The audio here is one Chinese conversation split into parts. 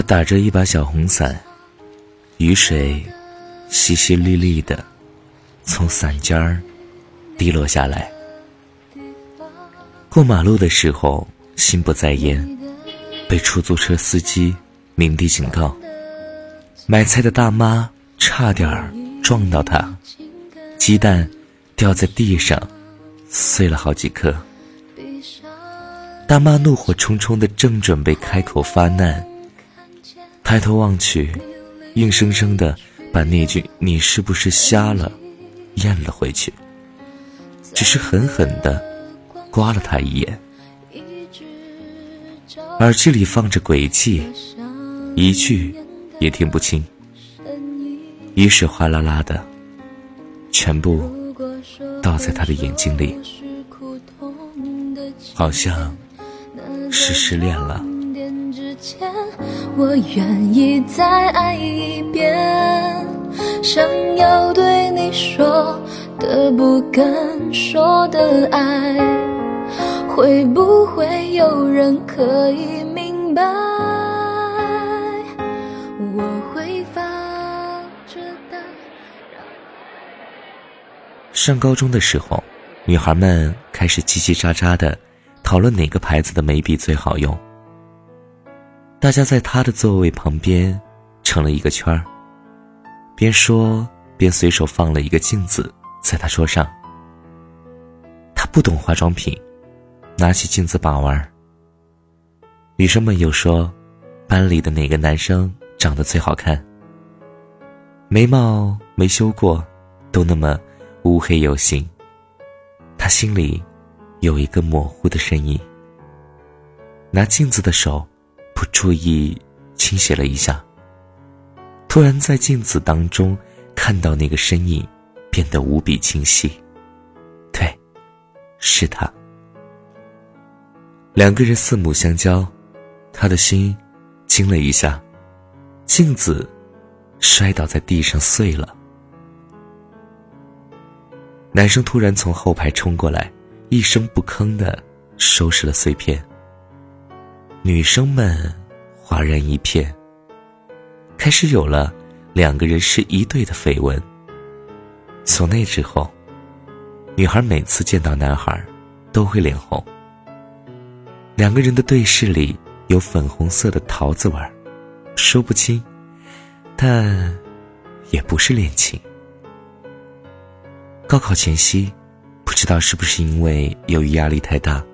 他打着一把小红伞，雨水淅淅沥沥的从伞尖儿滴落下来。过马路的时候心不在焉，被出租车司机鸣笛警告。买菜的大妈差点撞到他，鸡蛋掉在地上，碎了好几颗。大妈怒火冲冲的，正准备开口发难，抬头望去，硬生生的把那句“你是不是瞎了”咽了回去，只是狠狠的刮了他一眼，耳机里放着轨迹，一句也听不清，雨水哗啦啦的，全部倒在他的眼睛里，好像。是失恋了。我愿意再爱一遍，想要对你说的不敢说的爱，会不会有人可以明白？我会发着呆。上高中的时候，女孩们开始叽叽喳喳的。讨论哪个牌子的眉笔最好用。大家在他的座位旁边成了一个圈儿，边说边随手放了一个镜子在他桌上。他不懂化妆品，拿起镜子把玩。女生们又说，班里的哪个男生长得最好看，眉毛没修过，都那么乌黑有型。他心里。有一个模糊的身影，拿镜子的手不注意倾斜了一下，突然在镜子当中看到那个身影，变得无比清晰。对，是他。两个人四目相交，他的心惊了一下，镜子摔倒在地上碎了。男生突然从后排冲过来。一声不吭的收拾了碎片。女生们哗然一片，开始有了两个人是一对的绯闻。从那之后，女孩每次见到男孩，都会脸红。两个人的对视里有粉红色的桃子味儿，说不清，但也不是恋情。高考前夕。不知道是不是因为由于压力太大，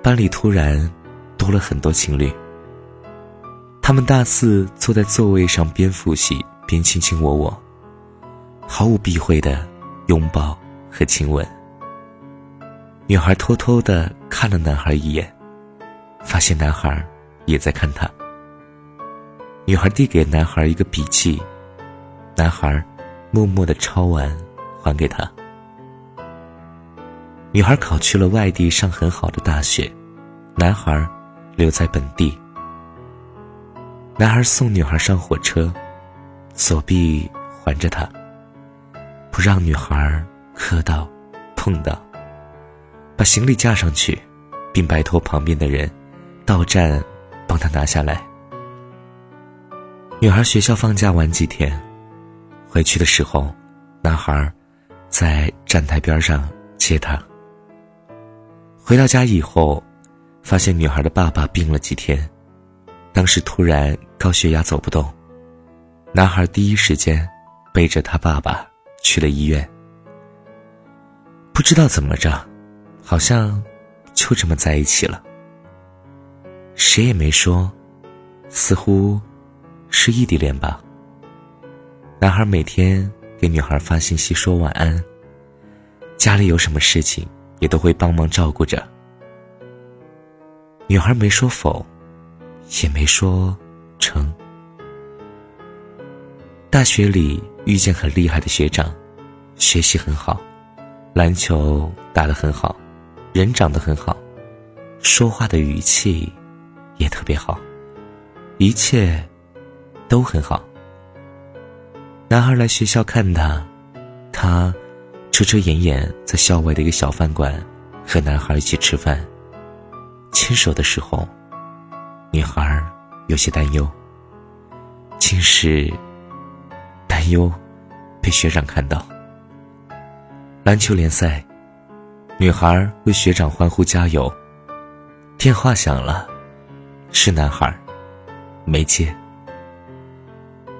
班里突然多了很多情侣。他们大四坐在座位上，边复习边卿卿我我，毫无避讳的拥抱和亲吻。女孩偷偷的看了男孩一眼，发现男孩也在看她。女孩递给男孩一个笔记，男孩默默的抄完，还给她。女孩考去了外地上很好的大学，男孩留在本地。男孩送女孩上火车，左臂环着她，不让女孩磕到、碰到，把行李架上去，并拜托旁边的人到站帮她拿下来。女孩学校放假玩几天，回去的时候，男孩在站台边上接她。回到家以后，发现女孩的爸爸病了几天，当时突然高血压走不动，男孩第一时间背着他爸爸去了医院。不知道怎么着，好像就这么在一起了。谁也没说，似乎是异地恋吧。男孩每天给女孩发信息说晚安，家里有什么事情。也都会帮忙照顾着。女孩没说否，也没说成。大学里遇见很厉害的学长，学习很好，篮球打得很好，人长得很好，说话的语气也特别好，一切都很好。男孩来学校看他，他。遮遮掩掩，在校外的一个小饭馆，和男孩一起吃饭。牵手的时候，女孩有些担忧。竟是担忧被学长看到。篮球联赛，女孩为学长欢呼加油。电话响了，是男孩，没接。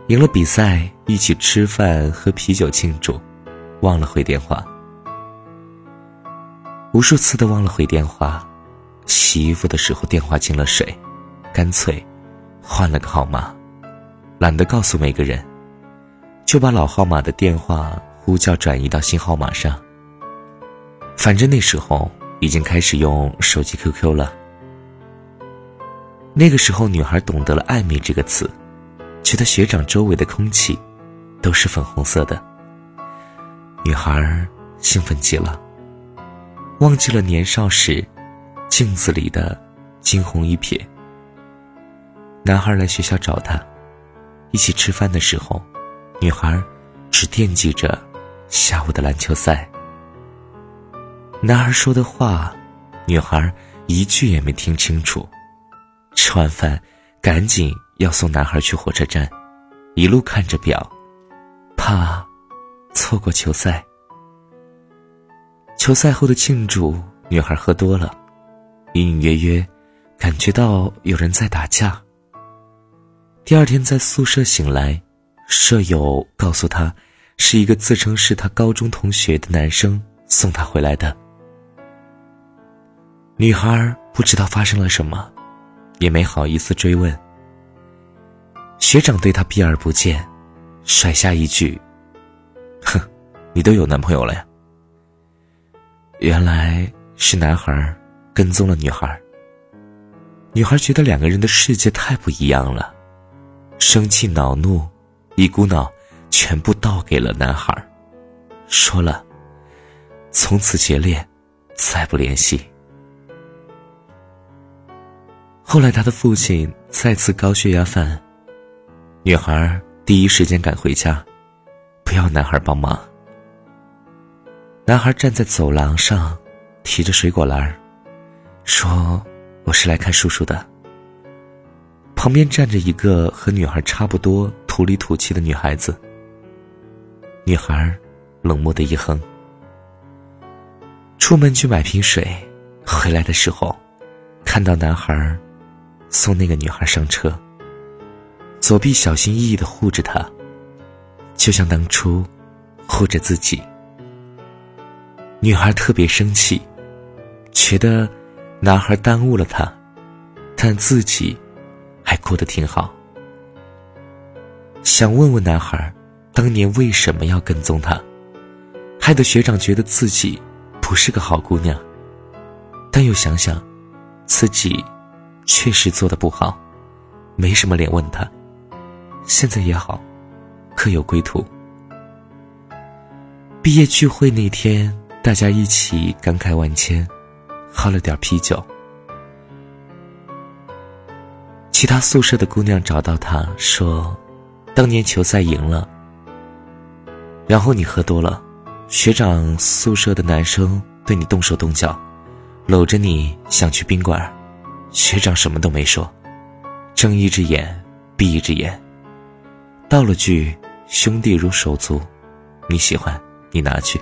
赢了比赛，一起吃饭喝啤酒庆祝，忘了回电话。无数次的忘了回电话，洗衣服的时候电话进了水，干脆换了个号码。懒得告诉每个人，就把老号码的电话呼叫转移到新号码上。反正那时候已经开始用手机 QQ 了。那个时候，女孩懂得了“暧昧”这个词，觉得学长周围的空气都是粉红色的。女孩兴奋极了，忘记了年少时镜子里的惊鸿一瞥。男孩来学校找她。一起吃饭的时候，女孩只惦记着下午的篮球赛。男孩说的话，女孩一句也没听清楚。吃完饭，赶紧要送男孩去火车站，一路看着表，怕错过球赛。球赛后的庆祝，女孩喝多了，隐隐约约感觉到有人在打架。第二天在宿舍醒来，舍友告诉他，是一个自称是他高中同学的男生送他回来的。女孩不知道发生了什么，也没好意思追问。学长对她避而不见，甩下一句：“哼，你都有男朋友了呀？”原来是男孩跟踪了女孩。女孩觉得两个人的世界太不一样了。生气恼怒，一股脑全部倒给了男孩，说了：“从此决裂，再不联系。”后来，他的父亲再次高血压犯，女孩第一时间赶回家，不要男孩帮忙。男孩站在走廊上，提着水果篮说：“我是来看叔叔的。”旁边站着一个和女孩差不多土里土气的女孩子。女孩冷漠的一哼，出门去买瓶水，回来的时候，看到男孩送那个女孩上车，左臂小心翼翼的护着她，就像当初护着自己。女孩特别生气，觉得男孩耽误了她，但自己。还过得挺好，想问问男孩，当年为什么要跟踪他，害得学长觉得自己不是个好姑娘。但又想想，自己确实做的不好，没什么脸问他。现在也好，各有归途。毕业聚会那天，大家一起感慨万千，喝了点啤酒。其他宿舍的姑娘找到他说：“当年球赛赢了，然后你喝多了，学长宿舍的男生对你动手动脚，搂着你想去宾馆，学长什么都没说，睁一只眼闭一只眼，道了句兄弟如手足，你喜欢你拿去。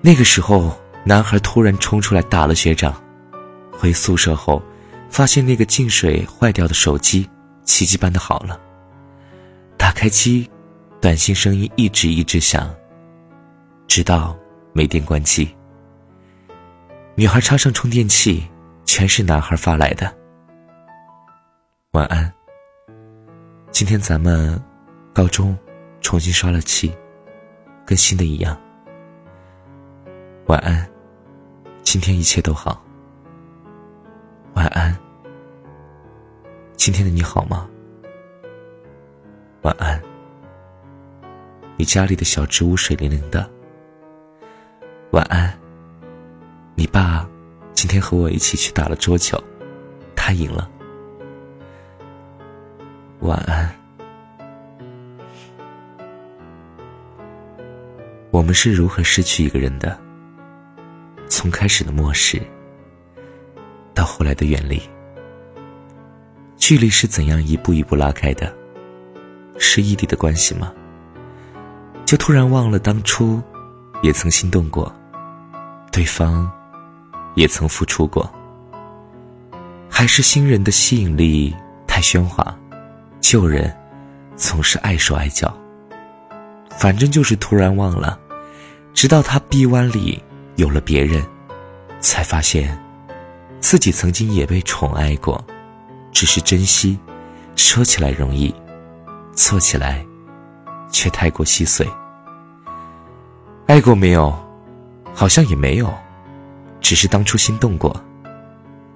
那个时候，男孩突然冲出来打了学长，回宿舍后。”发现那个进水坏掉的手机，奇迹般的好了。打开机，短信声音一直一直响，直到没电关机。女孩插上充电器，全是男孩发来的。晚安。今天咱们高中重新刷了漆，跟新的一样。晚安。今天一切都好。晚安。今天的你好吗？晚安。你家里的小植物水灵灵的。晚安。你爸今天和我一起去打了桌球，他赢了。晚安。我们是如何失去一个人的？从开始的漠视，到后来的远离。距离是怎样一步一步拉开的？是异地的关系吗？就突然忘了当初，也曾心动过，对方，也曾付出过。还是新人的吸引力太喧哗，旧人总是碍手碍脚。反正就是突然忘了，直到他臂弯里有了别人，才发现，自己曾经也被宠爱过，只是珍惜，说起来容易，做起来，却太过细碎。爱过没有？好像也没有，只是当初心动过，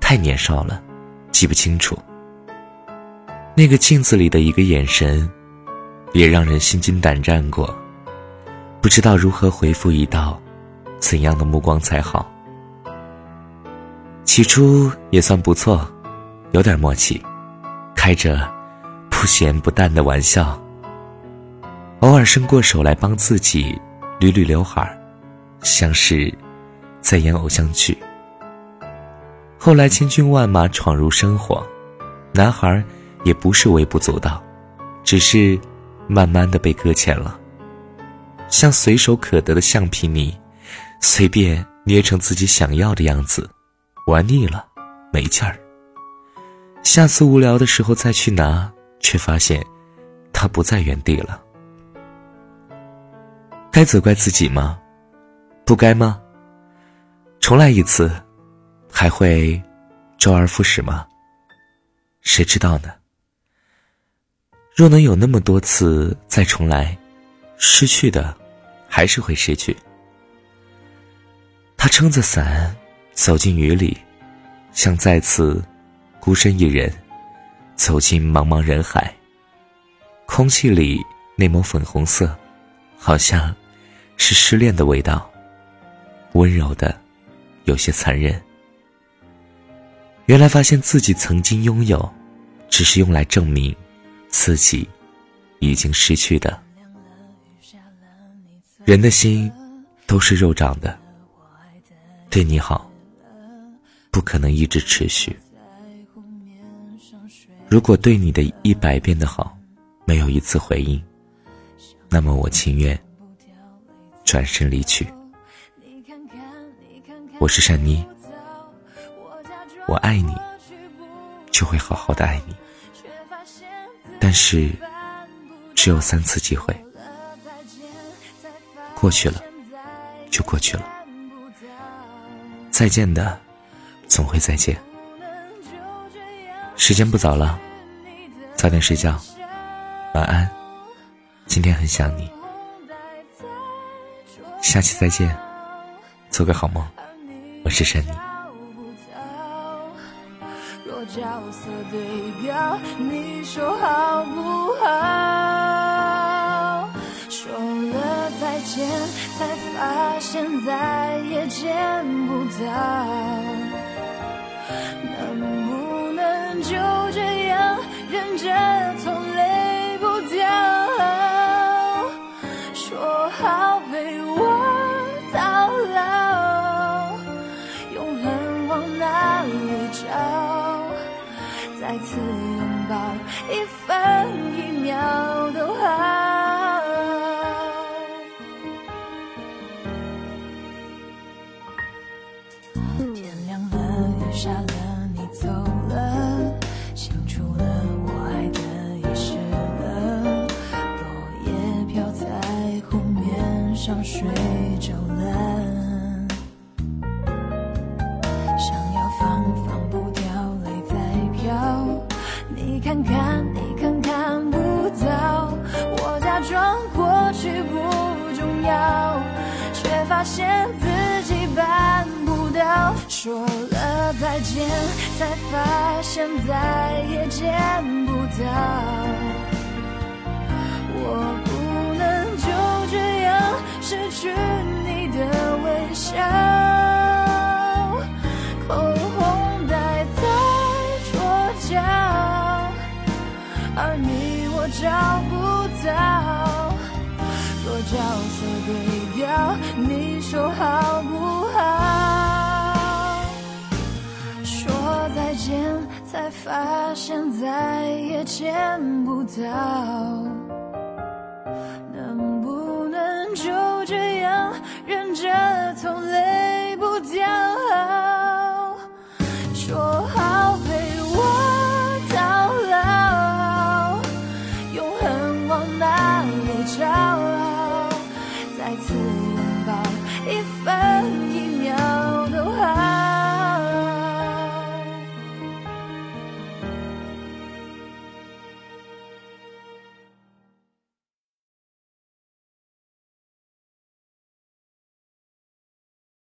太年少了，记不清楚。那个镜子里的一个眼神。也让人心惊胆战过，不知道如何回复一道怎样的目光才好。起初也算不错，有点默契，开着不咸不淡的玩笑，偶尔伸过手来帮自己捋捋刘海儿，像是在演偶像剧。后来千军万马闯入生活，男孩也不是微不足道，只是。慢慢的被搁浅了，像随手可得的橡皮泥，随便捏成自己想要的样子，玩腻了，没劲儿。下次无聊的时候再去拿，却发现它不在原地了。该责怪自己吗？不该吗？重来一次，还会周而复始吗？谁知道呢？若能有那么多次再重来，失去的还是会失去。他撑着伞走进雨里，像再次孤身一人走进茫茫人海。空气里那抹粉红色，好像是失恋的味道，温柔的，有些残忍。原来发现自己曾经拥有，只是用来证明。自己已经失去的，人的心都是肉长的。对你好，不可能一直持续。如果对你的一百遍的好，没有一次回应，那么我情愿转身离去。我是善妮，我爱你，就会好好的爱你。但是，只有三次机会，过去了，就过去了。再见的，总会再见。时间不早了，早点睡觉，晚安。今天很想你，下期再见，做个好梦。我是珊妮。角色对调，你说好不好？说了再见，才发现再也见不到。能不能就这样忍着痛泪不掉？说好陪我到老，永恒往哪里找？再次拥抱，一分一秒都再见，才发现再也见不到。我不能就这样失去你的微笑。再也见不到。